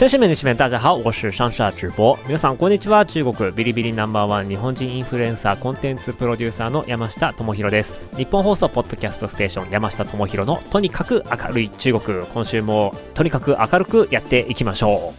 先生们、女士们，大家好，我是上下直播。皆さんこんにちは。中国ビリビリナンバーワン日本人インフルエンサーコンテンツプロデューサーの山下智博です。日本放送ポッドキャストステーション山下智博のとにかく明るい中国。今週もとにかく明るくやっていきましょ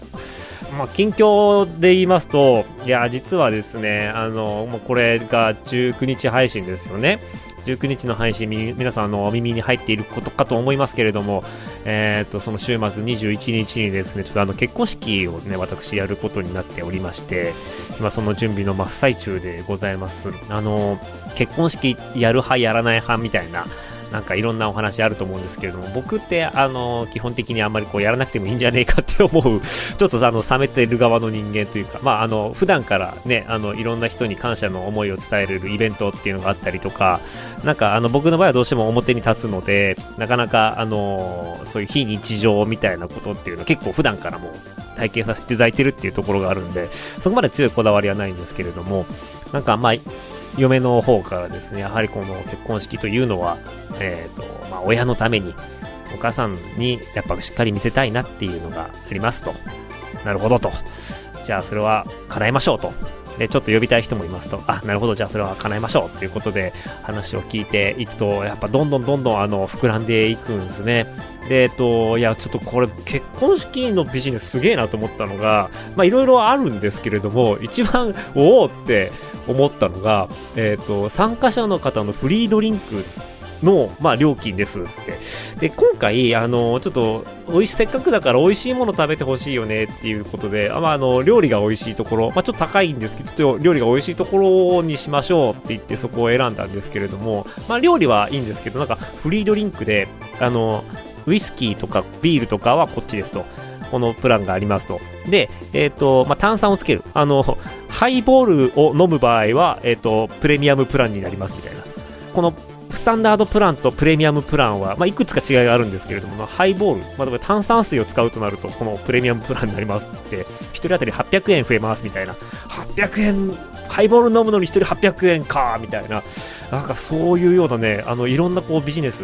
う。まあ、近況で言いますと、いや、実はですね、あの、もうこれが19日配信ですよね。19日の配信、皆さんのお耳に入っていることかと思いますけれども、え、ー、と、その週末21日にですね、ちょっとあの結婚式をね、私やることになっておりまして、今その準備の真っ最中でございます。あの、結婚式やる派、やらない派みたいな、なんかいろんなお話あると思うんですけれども、僕ってあの、基本的にあんまりこうやらなくてもいいんじゃねえかって思う、ちょっとあの、冷めてる側の人間というか、まああの、普段からね、あの、いろんな人に感謝の思いを伝えるイベントっていうのがあったりとか、なんかあの、僕の場合はどうしても表に立つので、なかなかあの、そういう非日常みたいなことっていうのは結構普段からも体験させていただいてるっていうところがあるんで、そこまで強いこだわりはないんですけれども、なんかまあ、嫁の方からですね、やはりこの結婚式というのは、えっ、ー、と、まあ、親のために、お母さんにやっぱしっかり見せたいなっていうのがありますと。なるほどと。じゃあそれは叶えましょうと。で、ちょっと呼びたい人もいますと、あ、なるほど、じゃあそれは叶えましょうということで話を聞いていくと、やっぱどんどんどんどんあの膨らんでいくんですね。で、えっと、いや、ちょっとこれ結婚式のビジネスすげえなと思ったのが、まあいろいろあるんですけれども、一番、おおって思ったのが、えっと、参加者の方のフリードリンクの、まあ、料金ですって。で、今回、あの、ちょっと、美味しい、せっかくだから美味しいもの食べてほしいよねっていうことで、あまあ、あの、料理が美味しいところ、まあ、ちょっと高いんですけど、ちょっと料理が美味しいところにしましょうって言ってそこを選んだんですけれども、まあ、料理はいいんですけど、なんか、フリードリンクで、あの、ウイスキーとかビールとかはこっちですと。このプランがありますと。で、えっ、ー、と、まあ、炭酸をつける。あの、ハイボールを飲む場合は、えっ、ー、と、プレミアムプランになりますみたいな。このスタンダードプランとプレミアムプランは、まあ、いくつか違いがあるんですけれども、ハイボール、まあ、炭酸水を使うとなると、このプレミアムプランになりますって、1人当たり800円増えますみたいな、800円、ハイボール飲むのに1人800円か、みたいな、なんかそういうようなね、あの、いろんなこうビジネス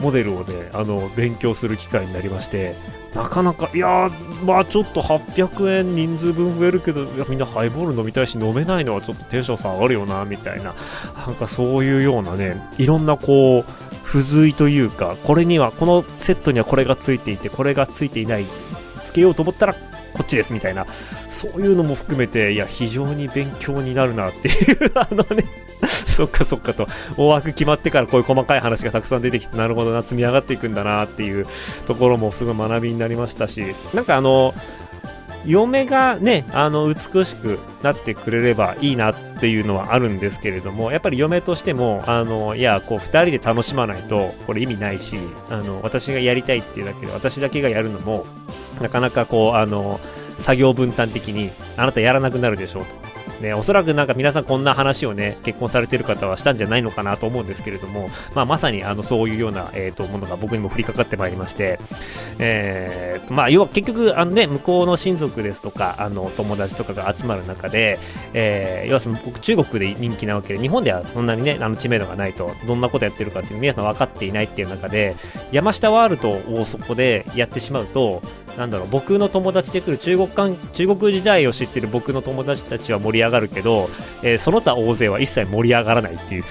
モデルをね、あの、勉強する機会になりまして、なかなか、いやー、まあちょっと800円人数分増えるけど、みんなハイボール飲みたいし飲めないのはちょっとテンション下がるよな、みたいな、なんかそういうようなね、いろんなこう、付随というか、これには、このセットにはこれがついていて、これがついていない、つけようと思ったらこっちですみたいな、そういうのも含めて、いや、非常に勉強になるなっていう。あのねそっかそっかと、大枠決まってからこういう細かい話がたくさん出てきて、なるほどな、積み上がっていくんだなっていうところもすごい学びになりましたし、なんかあの、嫁がね、あの、美しくなってくれればいいなっていうのはあるんですけれども、やっぱり嫁としても、あの、いや、こう、二人で楽しまないと、これ意味ないし、あの、私がやりたいっていうだけで、私だけがやるのも、なかなかこう、あの、作業分担的に、あなたやらなくなるでしょうと。ね、おそらくなんか皆さんこんな話をね、結婚されてる方はしたんじゃないのかなと思うんですけれども、まあ、まさにあのそういうような、えー、とものが僕にも降りかかってまいりまして、えー、まあ、要は結局、あのね、向こうの親族ですとか、あの友達とかが集まる中で、えー、要はその僕中国で人気なわけで、日本ではそんなにね、あの知名度がないと、どんなことやってるかっていう皆さん分かっていないっていう中で、山下ワールドをそこでやってしまうと、なんだろう、僕の友達で来る中国間、中国時代を知ってる僕の友達たちは盛り上がるけど、えー、その他大勢は一切盛り上がらないっていう。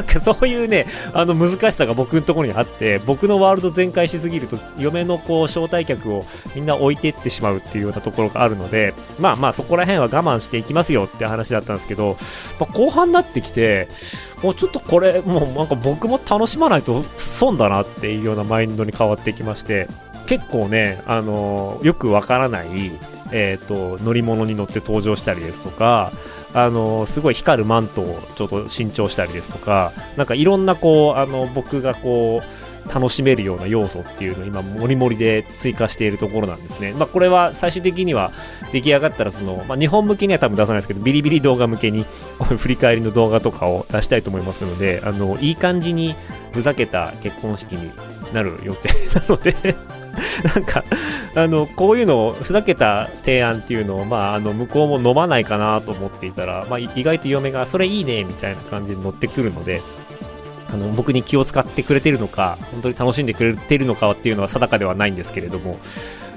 そういうね、あの難しさが僕のところにあって、僕のワールド全開しすぎると、嫁のこう招待客をみんな置いていってしまうっていうようなところがあるので、まあまあそこら辺は我慢していきますよって話だったんですけど、まあ、後半になってきて、もうちょっとこれ、もうなんか僕も楽しまないと損だなっていうようなマインドに変わってきまして、結構ね、あのよくわからない、えーと、乗り物に乗って登場したりですとか、あのすごい光るマントをちょっと新調したりですとか、なんかいろんなこう、あの僕がこう、楽しめるような要素っていうのを今、もりもりで追加しているところなんですね。まあ、これは最終的には出来上がったら、その、まあ、日本向けには多分出さないですけど、ビリビリ動画向けに、振り返りの動画とかを出したいと思いますので、あの、いい感じにふざけた結婚式になる予定なので なんか、あの、こういうのを、ふざけた提案っていうのを、まあ、あの、向こうも飲まないかなと思っていたら、まあ、意外と嫁が、それいいね、みたいな感じで乗ってくるので、あの、僕に気を使ってくれてるのか、本当に楽しんでくれてるのかっていうのは定かではないんですけれども、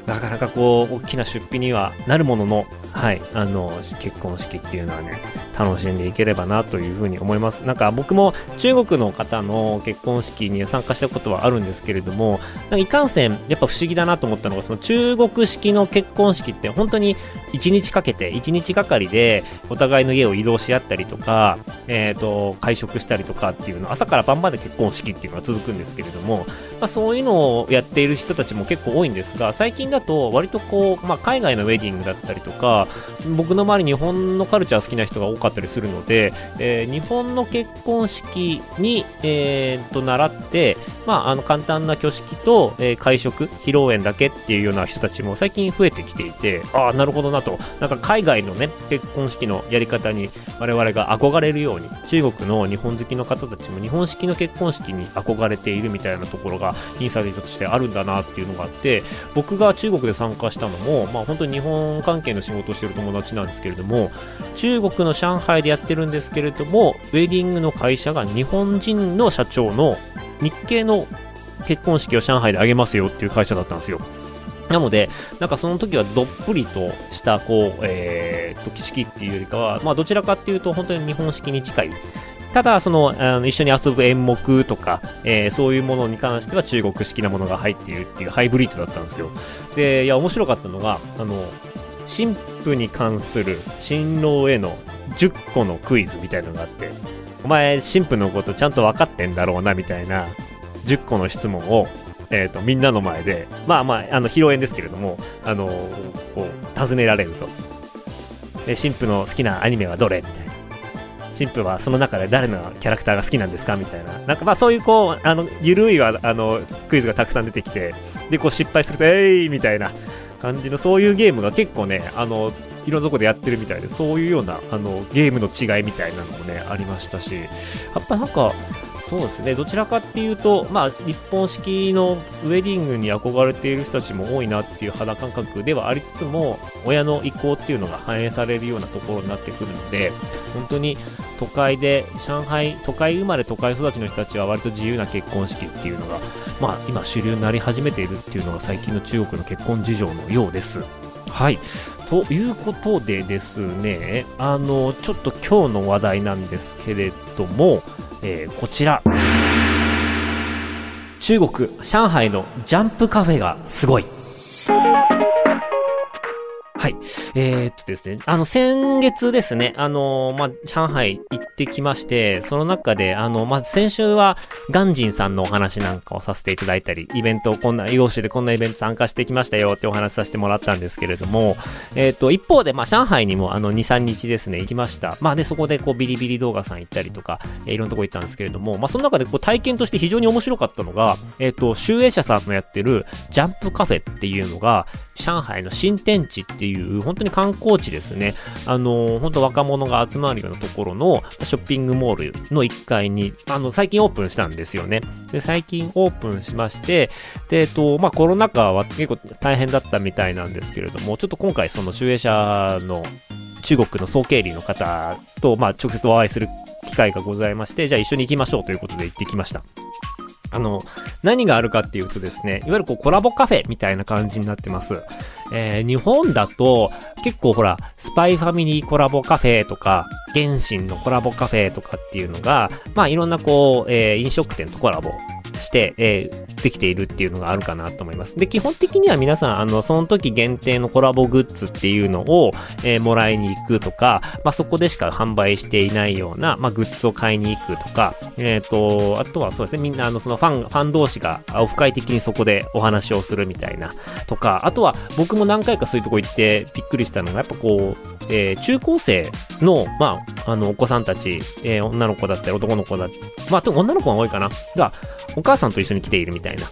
なかなかこう、大きな出費にはなるものの、はい、あの、結婚式っていうのはね、楽しんでいければなというふうに思います。なんか僕も中国の方の結婚式に参加したことはあるんですけれども、いかんせん、やっぱ不思議だなと思ったのが、その中国式の結婚式って本当に1日かけて、1日がかりでお互いの家を移動し合ったりとか、え、ー、と、会食したりとかっていうの、朝から晩まで結婚式っていうのが続くんですけれども、まあ、そういうのをやっている人たちも結構多いんですが、最近だと割とこう、まあ、海外のウェディングだったりとか、僕の周り日本のカルチャー好きな人が多かったかったりするので、えー、日本の結婚式に、えー、と習って、まあ、あの簡単な挙式と、えー、会食、披露宴だけっていうような人たちも最近増えてきていて、ああ、なるほどなと、なんか海外のね、結婚式のやり方に我々が憧れるように、中国の日本好きの方たちも日本式の結婚式に憧れているみたいなところがインサイトとしてあるんだなっていうのがあって、僕が中国で参加したのも、まあ本当に日本関係の仕事をしてる友達なんですけれども、中国の上上海でやってるんですけれども、ウェディングの会社が日本人の社長の日系の結婚式を上海で挙げますよっていう会社だったんですよ。なので、なんかその時はどっぷりとした、こう、えー、と、式っていうよりかは、まあどちらかっていうと本当に日本式に近いただ、その、あの一緒に遊ぶ演目とか、えー、そういうものに関しては中国式なものが入っているっていうハイブリッドだったんですよ。で、いや、面白かったのが、あの、神父に関する新郎への10個のクイズみたいなのがあって、お前、神父のことちゃんと分かってんだろうな、みたいな10個の質問を、えっ、ー、と、みんなの前で、まあまあ、あの、披露宴ですけれども、あの、こう、尋ねられると。で、神父の好きなアニメはどれ？みたいな。神父はその中で誰のキャラクターが好きなんですか？みたいな。なんかまあそういうこう、あの、ゆるいは、あの、クイズがたくさん出てきて、で、こう失敗すると、えい、ーみたいな感じの、そういうゲームが結構ね、あの、いろんなとこでやってるみたいで、そういうような、あの、ゲームの違いみたいなのもね、ありましたし、やっぱなんか、そうですね、どちらかっていうと、まあ、日本式のウェディングに憧れている人たちも多いなっていう肌感覚ではありつつも、親の意向っていうのが反映されるようなところになってくるので、本当に都会で、上海、都会生まれ都会育ちの人たちは割と自由な結婚式っていうのが、まあ、今主流になり始めているっていうのが最近の中国の結婚事情のようです。はい。ということでですね、あの、ちょっと今日の話題なんですけれども、えー、こちら。中国、上海のジャンプカフェがすごい。はい。えー、っとですね、あの、先月ですね、あのー、まあ、上海行ってきまして、その中で、あの、まず先週は、ガンジンさんのお話なんかをさせていただいたり、イベントを、こんな、洋州でこんなイベント参加してきましたよってお話させてもらったんですけれども、えー、っと、一方で、まあ、上海にも、あの、2、3日ですね、行きました。まあ、で、そこで、こう、ビリビリ動画さん行ったりとか、えー、いろんなとこ行ったんですけれども、まあ、その中で、こう、体験として非常に面白かったのが、えっと、集英社さんのやってる、ジャンプカフェっていうのが、上海の新天地っていう、いう本当に観光地ですね。あの、本当若者が集まるようなところのショッピングモールの1階に、あの、最近オープンしたんですよね。で、最近オープンしまして、で、えっと、まあ、コロナ禍は結構大変だったみたいなんですけれども、ちょっと今回その集英社の中国の総経理の方と、まあ、直接お会いする機会がございまして、じゃあ一緒に行きましょうということで行ってきました。あの、何があるかっていうとですね、いわゆるこうコラボカフェみたいな感じになってます。えー、日本だと結構ほら、スパイファミリーコラボカフェとか、原神のコラボカフェとかっていうのが、まあいろんなこう、えー、飲食店とコラボして、えー、できているっていうのがあるかなと思います。で、基本的には皆さん、あの、その時限定のコラボグッズっていうのを、えー、もらいに行くとか、まあ、そこでしか販売していないような、まあ、グッズを買いに行くとか、えっ、ー、と、あとはそうですね、みんな、あの、そのファン、ファン同士がオフ会的にそこでお話をするみたいな、とか、あとは僕も何回かそういうとこ行ってびっくりしたのが、やっぱこう、えー、中高生の、まああの、お子さんたち、えー、女の子だったり男の子だったり、まあ、女の子が多いかなが、お母さんと一緒に来ているみたいな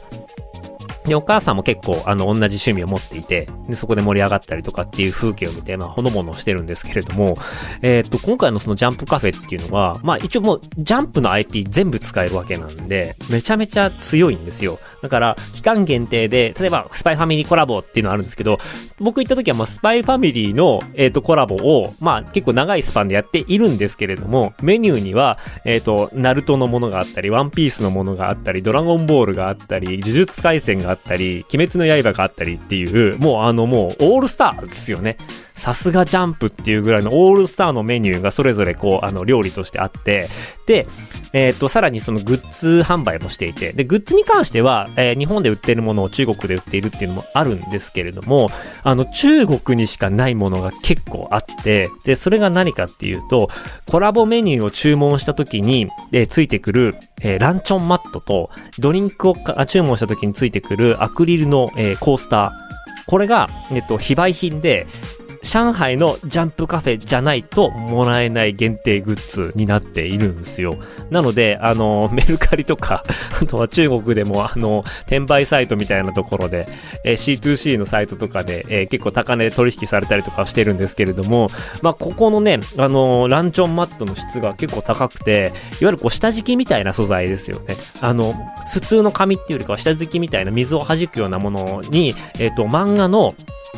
で、お母さんも結構、あの、同じ趣味を持っていて、で、そこで盛り上がったりとかっていう風景を見て、まあ、ほのぼのしてるんですけれども、えー、っと、今回のそのジャンプカフェっていうのは、まあ、一応もう、ジャンプの IP 全部使えるわけなんで、めちゃめちゃ強いんですよ。だから、期間限定で、例えば、スパイファミリーコラボっていうのあるんですけど、僕行った時は、まあ、スパイファミリーの、えっ、と、コラボを、まあ、結構長いスパンでやっているんですけれども、メニューには、えっ、と、ナルトのものがあったり、ワンピースのものがあったり、ドラゴンボールがあったり、呪術回戦があったり、鬼滅の刃があったりっていう、もうあのもうオールスターですよね。さすがジャンプっていうぐらいのオールスターのメニューがそれぞれこう、あの料理としてあって、で、えっ、ー、と、さらにそのグッズ販売もしていて、で、グッズに関しては、えー、日本で売ってるものを中国で売っているっていうのもあるんですけれども、あの、中国にしかないものが結構あって、で、それが何かっていうと、コラボメニューを注文した時に、えー、ついてくる、えー、ランチョンマットと、ドリンクを注文した時についてくるアクリルの、えー、コースター、これが、えっと、非売品で、上海のジャンプカフェじゃないともらえない限定グッズになっているんですよ。なので、あの、メルカリとか、あとは中国でも、あの、転売サイトみたいなところで、え C2C のサイトとかで、え、結構高値で取引されたりとかしてるんですけれども、まあ、ここのね、あの、ランチョンマットの質が結構高くて、いわゆるこう、下敷きみたいな素材ですよね。あの、普通の紙っていうよりかは下敷きみたいな水を弾くようなものに、えっ、と、漫画の、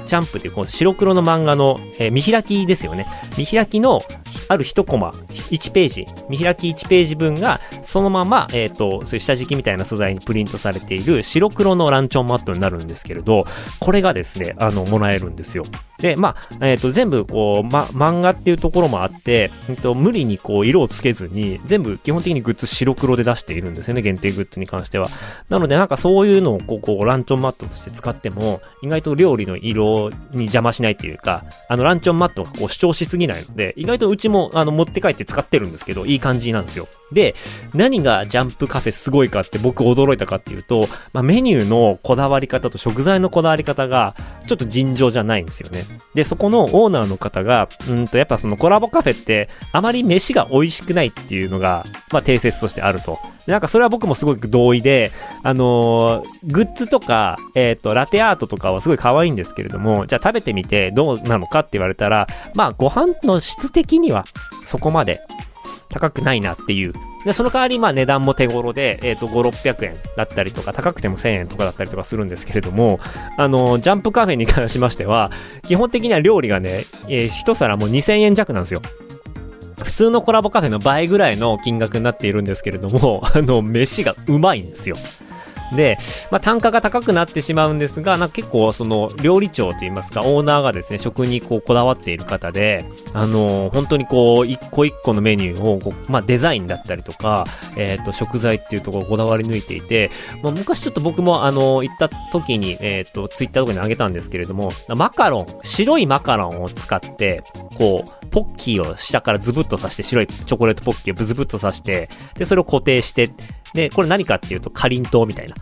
ジャンプっていうこう白黒の漫画の、えー、見開きですよね。見開きのある1コマ、1ページ、見開き1ページ分がそのまま、えっ、ー、と、そういう下敷きみたいな素材にプリントされている白黒のランチョンマットになるんですけれど、これがですね、あの、もらえるんですよ。で、まあ、えっ、ー、と、全部こう、ま、漫画っていうところもあって、えっ、と、無理にこう、色をつけずに、全部基本的にグッズ白黒で出しているんですよね、限定グッズに関しては。なので、なんかそういうのをこう、こう、ランチョンマットとして使っても、意外と料理の色に邪魔しないっていうか、あの、ランチョンマットがこう主張しすぎないので、意外とうちも、あの、持って帰って使ってるんですけど、いい感じなんですよ。で、何がジャンプカフェすごいかって僕驚いたかっていうと、まあ、メニューのこだわり方と食材のこだわり方が、ちょっと尋常じゃないんですよね。で、そこのオーナーの方が、うんと、やっぱそのコラボカフェって、あまり飯が美味しくないっていうのが、まあ、定説としてあると。なんかそれは僕もすごく同意で、あのー、グッズとか、えっ、ー、と、ラテアートとかはすごい可愛いんですけれども、じゃあ食べてみてどうなのかって言われたら、まあご飯の質的にはそこまで高くないなっていう。で、その代わり、まあ値段も手頃で、えっ、ー、と、5、600円だったりとか、高くても1000円とかだったりとかするんですけれども、あの、ジャンプカフェに関しましては、基本的には料理がね、えー、一皿もう2000円弱なんですよ。普通のコラボカフェの倍ぐらいの金額になっているんですけれども、あの、飯がうまいんですよ。で、まあ、単価が高くなってしまうんですが、なんか結構その料理長といいますか、オーナーがですね、食にこうこだわっている方で、あのー、本当にこう、一個一個のメニューを、まあ、デザインだったりとか、えっ、ー、と、食材っていうところをこだわり抜いていて、まあ、昔ちょっと僕もあのー、行った時に、えっ、と、ツイッターとかにあげたんですけれども、マカロン、白いマカロンを使って、こう、ポッキーを下からズブッと刺して、白いチョコレートポッキーをブズブッと刺して、で、それを固定して、で、これ何かっていうと、かりんとうみたいな。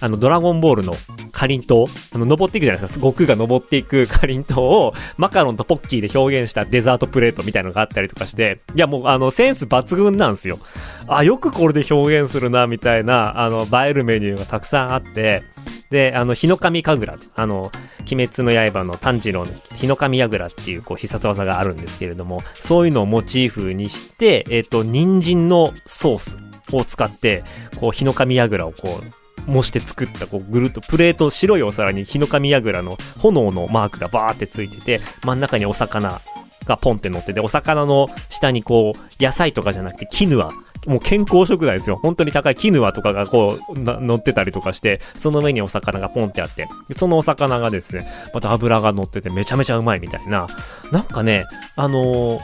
あの、ドラゴンボールのかりんとうあの、登っていくじゃないですか。悟空が登っていくかりんとうを、マカロンとポッキーで表現したデザートプレートみたいのがあったりとかして、いやもう、あの、センス抜群なんですよ。あ、よくこれで表現するな、みたいな、あの、映えるメニューがたくさんあって、で、あの、日の神神楽、あの、鬼滅の刃の炭治郎の日の神櫓っていう、こう、必殺技があるんですけれども、そういうのをモチーフにして、えっ、ー、と、人参のソースを使って、こう、日の神櫓をこう、模して作った、こう、ぐるっとプレート、白いお皿に日の神櫓の炎のマークがバーってついてて、真ん中にお魚がポンって乗ってて、お魚の下にこう、野菜とかじゃなくて、キヌア。もう健康食材ですよ。本当に高いキヌアとかがこう、乗ってたりとかして、その上にお魚がポンってあって、そのお魚がですね、また油が乗っててめちゃめちゃうまいみたいな。なんかね、あのー、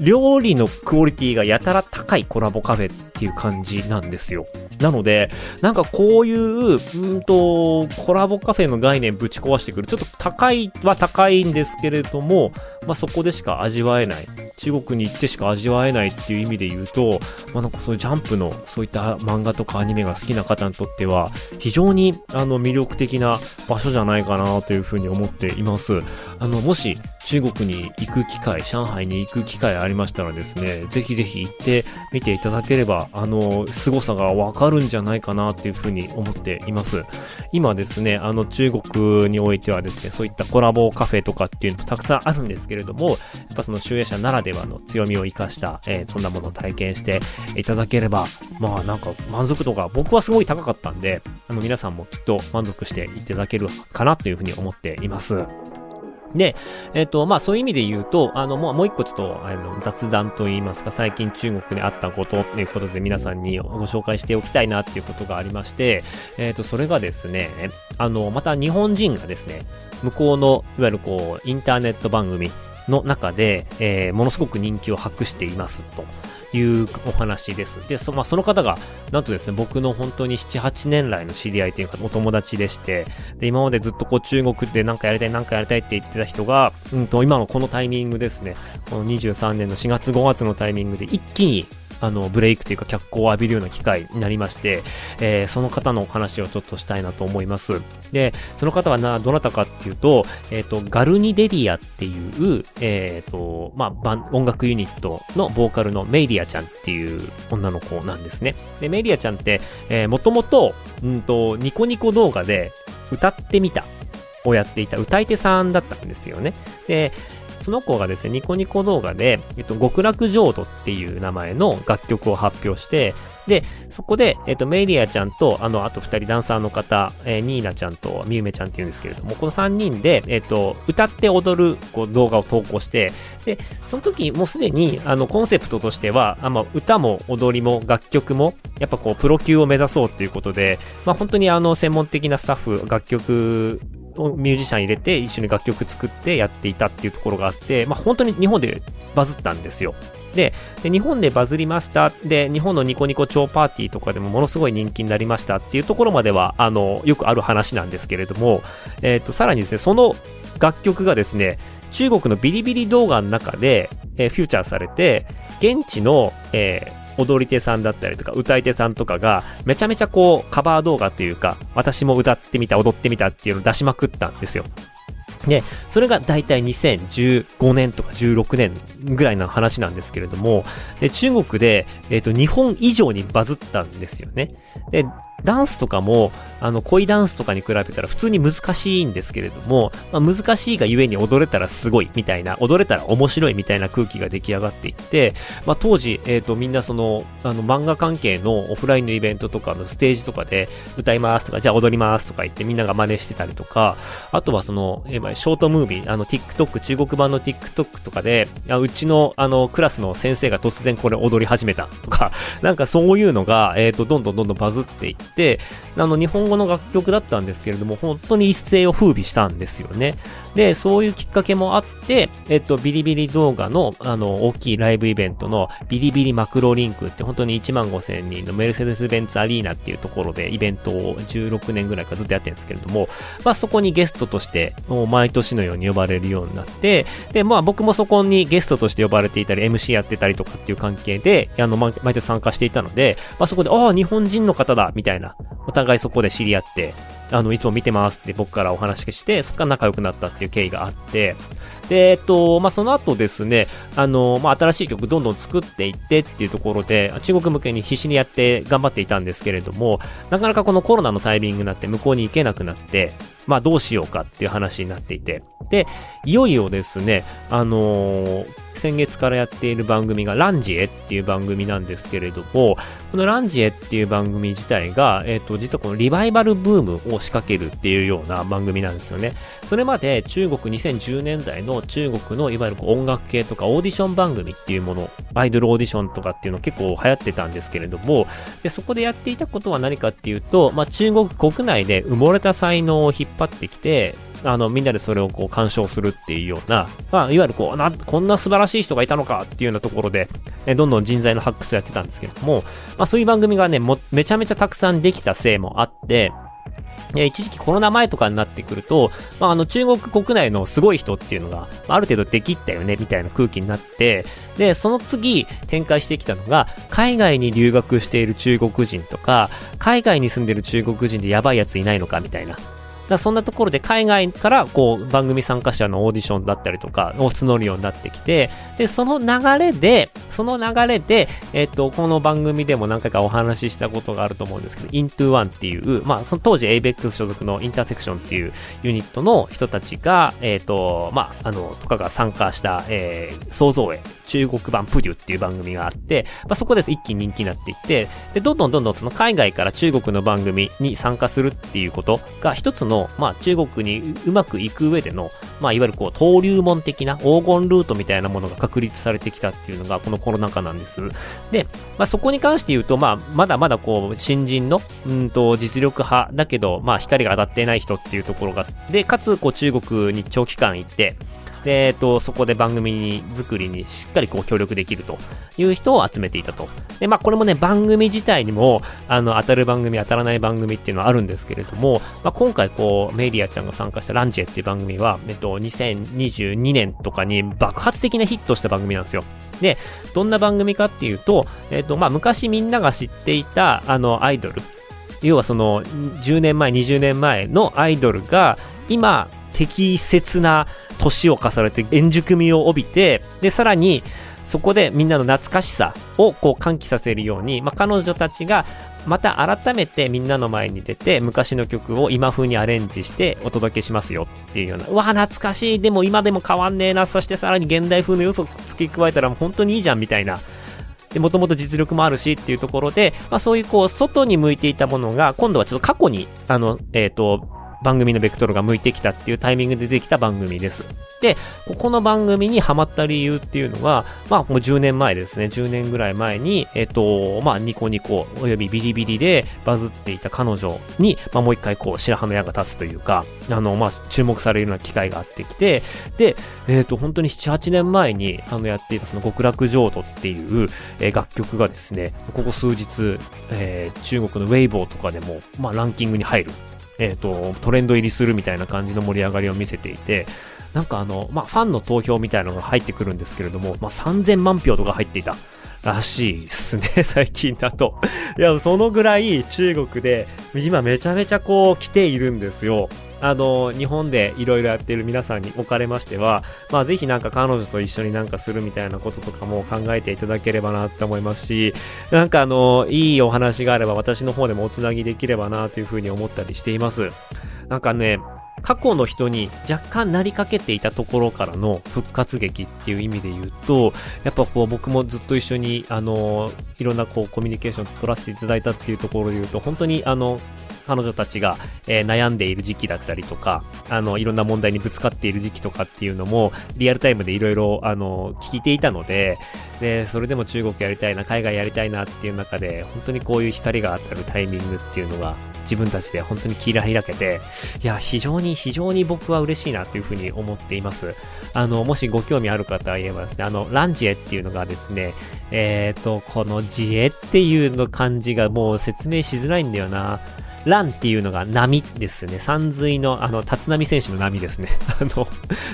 料理のクオリティがやたら高いコラボカフェっていう感じなんですよ。なので、なんかこういう、うんと、コラボカフェの概念ぶち壊してくる。ちょっと高いは高いんですけれども、まあ、そこでしか味わえない。中国に行ってしか味わえないっていう意味で言うと、まあ、なんかそういうジャンプのそういった漫画とかアニメが好きな方にとっては、非常にあの魅力的な場所じゃないかなというふうに思っています。あの、もし中国に行く機会、上海に行く機会ありましたらですね、ぜひぜひ行ってみていただければ、あの、凄さがわかるんじゃないかなっていうふうに思っています。今ですね、あの中国においてはですね、そういったコラボカフェとかっていうのたくさんあるんですけれども、やっぱその集英社ならではの強みを活かした、えー、そんなものを体験していただければ、まあなんか満足度が僕はすごい高かったんで、あの皆さんもきっと満足していただけるかなというふうに思っています。で、えっ、ー、と、まあそういう意味で言うと、あの、もう、もう一個ちょっと、あの、雑談と言いますか、最近中国であったことっていうことで皆さんにご紹介しておきたいなっていうことがありまして、えっ、ー、と、それがですね、あの、また日本人がですね、向こうの、いわゆるこう、インターネット番組の中で、えー、ものすごく人気を博していますと。いうお話です。で、そ,、まあ、その方が、なんとですね、僕の本当に7、8年来の知り合いというか、お友達でして、で、今までずっとこう中国で何かやりたい、何かやりたいって言ってた人が、うんと、今のこのタイミングですね、この23年の4月5月のタイミングで一気にあの、ブレイクというか脚光を浴びるような機会になりまして、えー、その方のお話をちょっとしたいなと思います。で、その方はな、どなたかっていうと、えっ、ー、と、ガルニデリアっていう、えっ、ー、と、まあ、音楽ユニットのボーカルのメイリアちゃんっていう女の子なんですね。で、メイリアちゃんって、えー、もともと、うんと、ニコニコ動画で歌ってみたをやっていた歌い手さんだったんですよね。で、その子がですね、ニコニコ動画で、えっと、極楽浄土っていう名前の楽曲を発表して、で、そこで、えっと、メイリアちゃんと、あの、あと二人ダンサーの方、えー、ニーナちゃんとミユメちゃんって言うんですけれども、この三人で、えっと、歌って踊る、こう、動画を投稿して、で、その時、もうすでに、あの、コンセプトとしては、あま、歌も踊りも楽曲も、やっぱこう、プロ級を目指そうっていうことで、まあ、本当にあの、専門的なスタッフ、楽曲ミュージシャン入れて一緒に楽曲作ってやっていたっていうところがあって、まあ、本当に日本でバズったんですよ。で、日本でバズりました。で、日本のニコニコ超パーティーとかでもものすごい人気になりましたっていうところまでは、あの、よくある話なんですけれども、えっ、ー、と、さらにですね、その楽曲がですね、中国のビリビリ動画の中で、えー、フューチャーされて、現地の、えー踊り手さんだったりとか歌い手さんとかがめちゃめちゃこうカバー動画というか私も歌ってみた踊ってみたっていうのを出しまくったんですよ。で、それが大体2015年とか16年ぐらいの話なんですけれども、で中国で、えっ、ー、と、日本以上にバズったんですよね。で、ダンスとかも、あの、恋ダンスとかに比べたら普通に難しいんですけれども、まあ、難しいがゆえに踊れたらすごいみたいな、踊れたら面白いみたいな空気が出来上がっていって、まあ、当時、えっ、ー、と、みんなその、あの、漫画関係のオフラインのイベントとかのステージとかで歌いますとか、じゃあ踊りますとか言ってみんなが真似してたりとか、あとはその、えー、ショートムービー、あの、TikTok、中国版の TikTok とかで、うちの、あの、クラスの先生が突然これ踊り始めたとか、なんかそういうのが、えっ、ー、と、どんどんどんどんバズっていって、あの、日本語の楽曲だったんですけれども、本当に一世を風靡したんですよね。で、そういうきっかけもあって、えっと、ビリビリ動画の、あの、大きいライブイベントのビリビリマクロリンクって本当に1万5千人のメルセデス・ベンツアリーナっていうところでイベントを16年ぐらいからずっとやってるんですけれども、まあそこにゲストとして、もう毎年のように呼ばれるようになって、で、まあ僕もそこにゲストとして呼ばれていたり、MC やってたりとかっていう関係で、あの、毎年参加していたので、まあそこで、ああ、日本人の方だみたいな、お互いそこで知り合って、あの、いつも見てますって僕からお話しして、そっから仲良くなったっていう経緯があって、で、えっと、まあ、その後ですね、あの、まあ、新しい曲どんどん作っていってっていうところで、中国向けに必死にやって頑張っていたんですけれども、なかなかこのコロナのタイミングになって向こうに行けなくなって、まあ、どうしようかっていう話になっていて、で、いよいよですね、あのー、先月からやっている番組がランジエっていう番組なんですけれども、このランジエっていう番組自体が、えっ、ー、と、実はこのリバイバルブームを仕掛けるっていうような番組なんですよね。それまで中国2010年代の中国のいわゆる音楽系とかオーディション番組っていうもの、アイドルオーディションとかっていうの結構流行ってたんですけれども、でそこでやっていたことは何かっていうと、まあ、中国国内で埋もれた才能を引っ張ってきて、あの、みんなでそれをこう鑑賞するっていうような、まあ、いわゆるこう、な、こんな素晴らしい人がいたのかっていうようなところで、えどんどん人材の発掘やってたんですけれども、まあそういう番組がね、も、めちゃめちゃたくさんできたせいもあって、一時期コロナ前とかになってくると、まあ、あの中国国内のすごい人っていうのが、ある程度できったよね、みたいな空気になって、で、その次展開してきたのが、海外に留学している中国人とか、海外に住んでる中国人でやばいやついないのか、みたいな。だそんなところで海外からこう番組参加者のオーディションだったりとかを募るようになってきて、で、その流れで、その流れで、えっ、と、この番組でも何回かお話ししたことがあると思うんですけど、Into One っていう、まあ、その当時 ABEX 所属のインターセクションっていうユニットの人たちが、えっ、と、まあ、あの、とかが参加した、えー、創造へ中国版プデュっていう番組があって、まあ、そこです一気に人気になっていって、で、どんどんどんどんその海外から中国の番組に参加するっていうことが一つの、まあ、中国にうまくいく上での、まあ、いわゆるこう、登竜門的な黄金ルートみたいなものが確立されてきたっていうのが、このコロナ禍なんです。で、まあ、そこに関して言うと、まあ、まだまだこう、新人の、うんと、実力派だけど、まあ、光が当たってない人っていうところが、で、かつ、こう、中国に長期間行って、で、えっと、そこで番組作りにしかりこう協力できるという人を集めていたと。で、まあこれもね、番組自体にも、あの、当たる番組、当たらない番組っていうのはあるんですけれども、まあ今回こう、メイリアちゃんが参加したランジェっていう番組は、えっと、2022年とかに爆発的なヒットした番組なんですよ。で、どんな番組かっていうと、えっと、まあ昔みんなが知っていた、あの、アイドル、要はその10年前、20年前のアイドルが今適切な年を重ねて円熟味を帯びて、で、さらに、そこでみんなの懐かしさをこう喚起させるように、まあ、彼女たちがまた改めてみんなの前に出て昔の曲を今風にアレンジしてお届けしますよっていうような、うわ、懐かしい、でも今でも変わんねえな、そしてさらに現代風の要素を付け加えたら本当にいいじゃんみたいな。で、もともと実力もあるしっていうところで、まあそういうこう、外に向いていたものが、今度はちょっと過去に、あの、えっ、ー、と、番組のベクトルが向いてきたっていうタイミングでできた番組です。で、この番組にハマった理由っていうのは、まあもう10年前ですね、10年ぐらい前に、えっ、と、まあニコニコおよびビリビリでバズっていた彼女に、まあもう一回こう白羽の矢が立つというか、あの、まあ注目されるような機会があってきて、で、えっ、と、本当に7、8年前にあのやっていたその極楽浄土っていう、え、楽曲がですね、ここ数日、えー、中国のウェイボーとかでも、まあランキングに入るえっ、ー、と、トレンド入りするみたいな感じの盛り上がりを見せていて、なんかあの、まあ、ファンの投票みたいなのが入ってくるんですけれども、まあ、3000万票とか入っていた。らしいですね、最近だと。いや、そのぐらい中国で今めちゃめちゃこう来ているんですよ。あの、日本でいろいろやってる皆さんにおかれましては、まあぜひなんか彼女と一緒になんかするみたいなこととかも考えていただければなって思いますし、なんかあの、いいお話があれば私の方でもおつなぎできればなというふうに思ったりしています。なんかね、過去の人に若干なりかけていたところからの復活劇っていう意味で言うと、やっぱこう僕もずっと一緒に、あの、いろんなこうコミュニケーション取らせていただいたっていうところで言うと、本当にあの、彼女たちが、えー、悩んでいる時期だったりとか、あの、いろんな問題にぶつかっている時期とかっていうのも、リアルタイムでいろいろ、あの、聞いていたので、で、それでも中国やりたいな、海外やりたいなっていう中で、本当にこういう光が当たるタイミングっていうのが、自分たちで本当に切り開けて、いや、非常に、非常に僕は嬉しいなというふうに思っています。あの、もしご興味ある方は言えばですね、あの、ランジエっていうのがですね、えっ、ー、と、このジエっていうの漢字がもう説明しづらいんだよな。ランっていうのが波ですね。山水の、あの、立浪選手の波ですね。あの、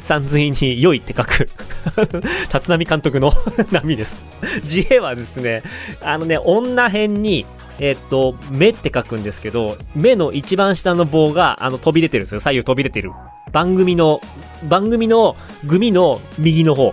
山水に良いって書く 立浪監督の 波です。自衛はですね、あのね、女編に、えっと、目って書くんですけど、目の一番下の棒が、あの、飛び出てるんですよ。左右飛び出てる。番組の、番組の、グミの右の方。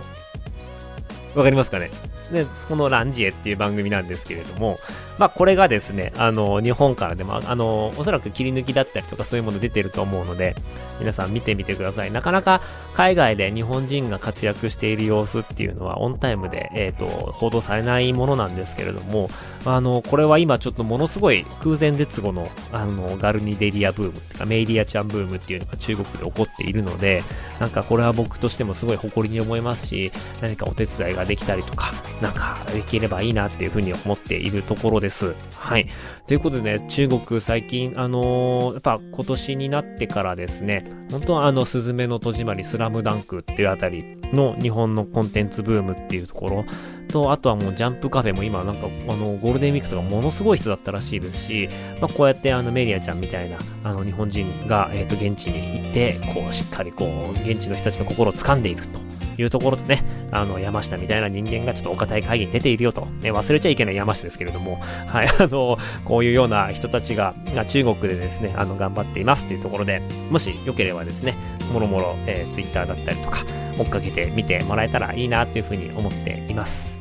わかりますかね？で、このランジエっていう番組なんですけれども、まあ、これがですね、あの、日本からでも、あの、おそらく切り抜きだったりとかそういうもの出てると思うので、皆さん見てみてください。なかなか海外で日本人が活躍している様子っていうのはオンタイムで、えっ、ー、と、報道されないものなんですけれども、あの、これは今ちょっとものすごい空前絶後の、あの、ガルニデリアブームってか、メイリアちゃんブームっていうのが中国で起こっているので、なんかこれは僕としてもすごい誇りに思いますし、何かお手伝いができたりとか、なんかできればいいなっていうふうに思っているところです。はい。ということでね、中国最近、あのー、やっぱ今年になってからですね、本当はあの、すずめの戸締まり、スラムダンクっていうあたりの日本のコンテンツブームっていうところ、と、あとはもうジャンプカフェも今なんか、あの、ゴールデンウィークとかものすごい人だったらしいですし、まあ、こうやってあのメリアちゃんみたいな、あの、日本人が、えっ、ー、と、現地に行って、こう、しっかりこう、現地の人たちの心を掴んでいると。いうところとね、あの、山下みたいな人間がちょっとお堅い会議に出ているよと、ね、忘れちゃいけない山下ですけれども、はい、あの、こういうような人たちが、中国でですね、あの、頑張っていますというところで、もしよければですね、もろもろ、えー、Twitter だったりとか、追っかけてみてもらえたらいいなというふうに思っています。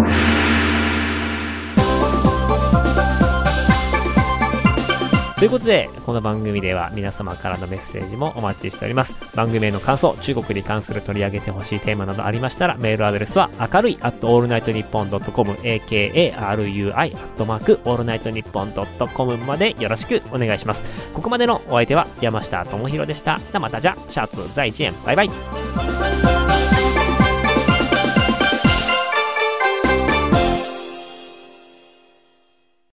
ということで、この番組では皆様からのメッセージもお待ちしております。番組への感想、中国に関する取り上げてほしいテーマなどありましたら、メールアドレスは明るい at allnightnippon.com、akarui アットマークオールナイトニッポンドットコムまでよろしくお願いします。ここまでのお相手は山下智博でした。またじゃ、シャツ在一円。バイバイ。